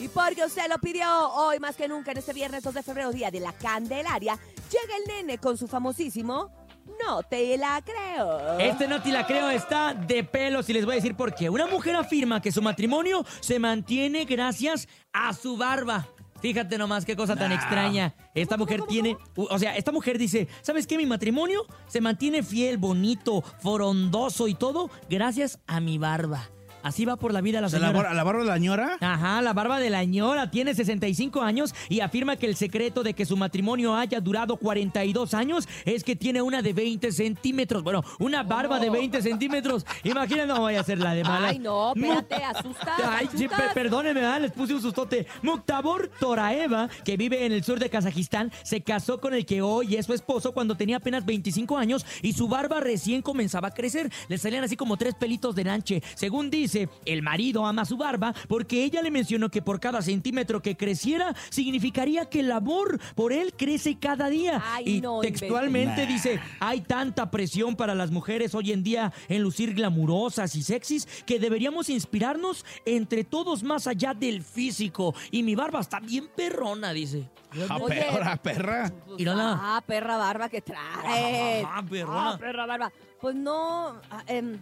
Y porque usted lo pidió, hoy más que nunca en este viernes 2 de febrero, día de la Candelaria, llega el nene con su famosísimo No te la creo. Este no te la creo está de pelos y les voy a decir por qué. Una mujer afirma que su matrimonio se mantiene gracias a su barba. Fíjate nomás qué cosa tan extraña. Esta mujer tiene, o sea, esta mujer dice, ¿sabes qué? Mi matrimonio se mantiene fiel, bonito, forondoso y todo gracias a mi barba. Así va por la vida la O sea, la, señora. bar- la barba de la ñora. Ajá, la barba de la ñora tiene 65 años y afirma que el secreto de que su matrimonio haya durado 42 años es que tiene una de 20 centímetros. Bueno, una barba de 20 centímetros. Imagínate, no voy a hacer la de mala. Ay, no, espérate, asustas, Ay, sí, perdóneme, ¿verdad? les puse un sustote. Muktabor Toraeva, que vive en el sur de Kazajistán, se casó con el que hoy es su esposo cuando tenía apenas 25 años y su barba recién comenzaba a crecer. Le salían así como tres pelitos de lanche. Según dice, el marido ama su barba porque ella le mencionó que por cada centímetro que creciera significaría que el amor por él crece cada día. Ay, y no textualmente dice, hay tanta presión para las mujeres hoy en día en lucir glamurosas y sexys que deberíamos inspirarnos entre todos más allá del físico. Y mi barba está bien perrona, dice. Ah, Oye. perra, perra. Ah, perra barba que traes. Ah, perrona. Ah, perra barba. Pues no, ah, em,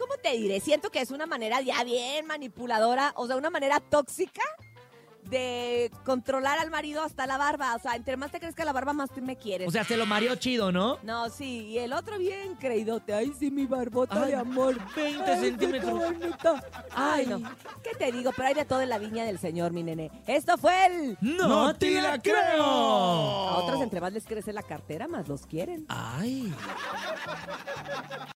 ¿cómo te diré? Siento que es una manera ya bien manipuladora, o sea, una manera tóxica de controlar al marido hasta la barba. O sea, entre más te crezca la barba, más te me quieres. O sea, se lo mareó chido, ¿no? no, sí, y el otro bien creídote. Ay, sí, mi barbota Ay, de amor. 20 Ay, qué centímetros. Ay, no. ¿Qué te digo? Pero hay de todo en la viña del señor, mi nene. Esto fue el... ¡No, te la creo! A otros entre más les crece la cartera, más los quieren. Ay.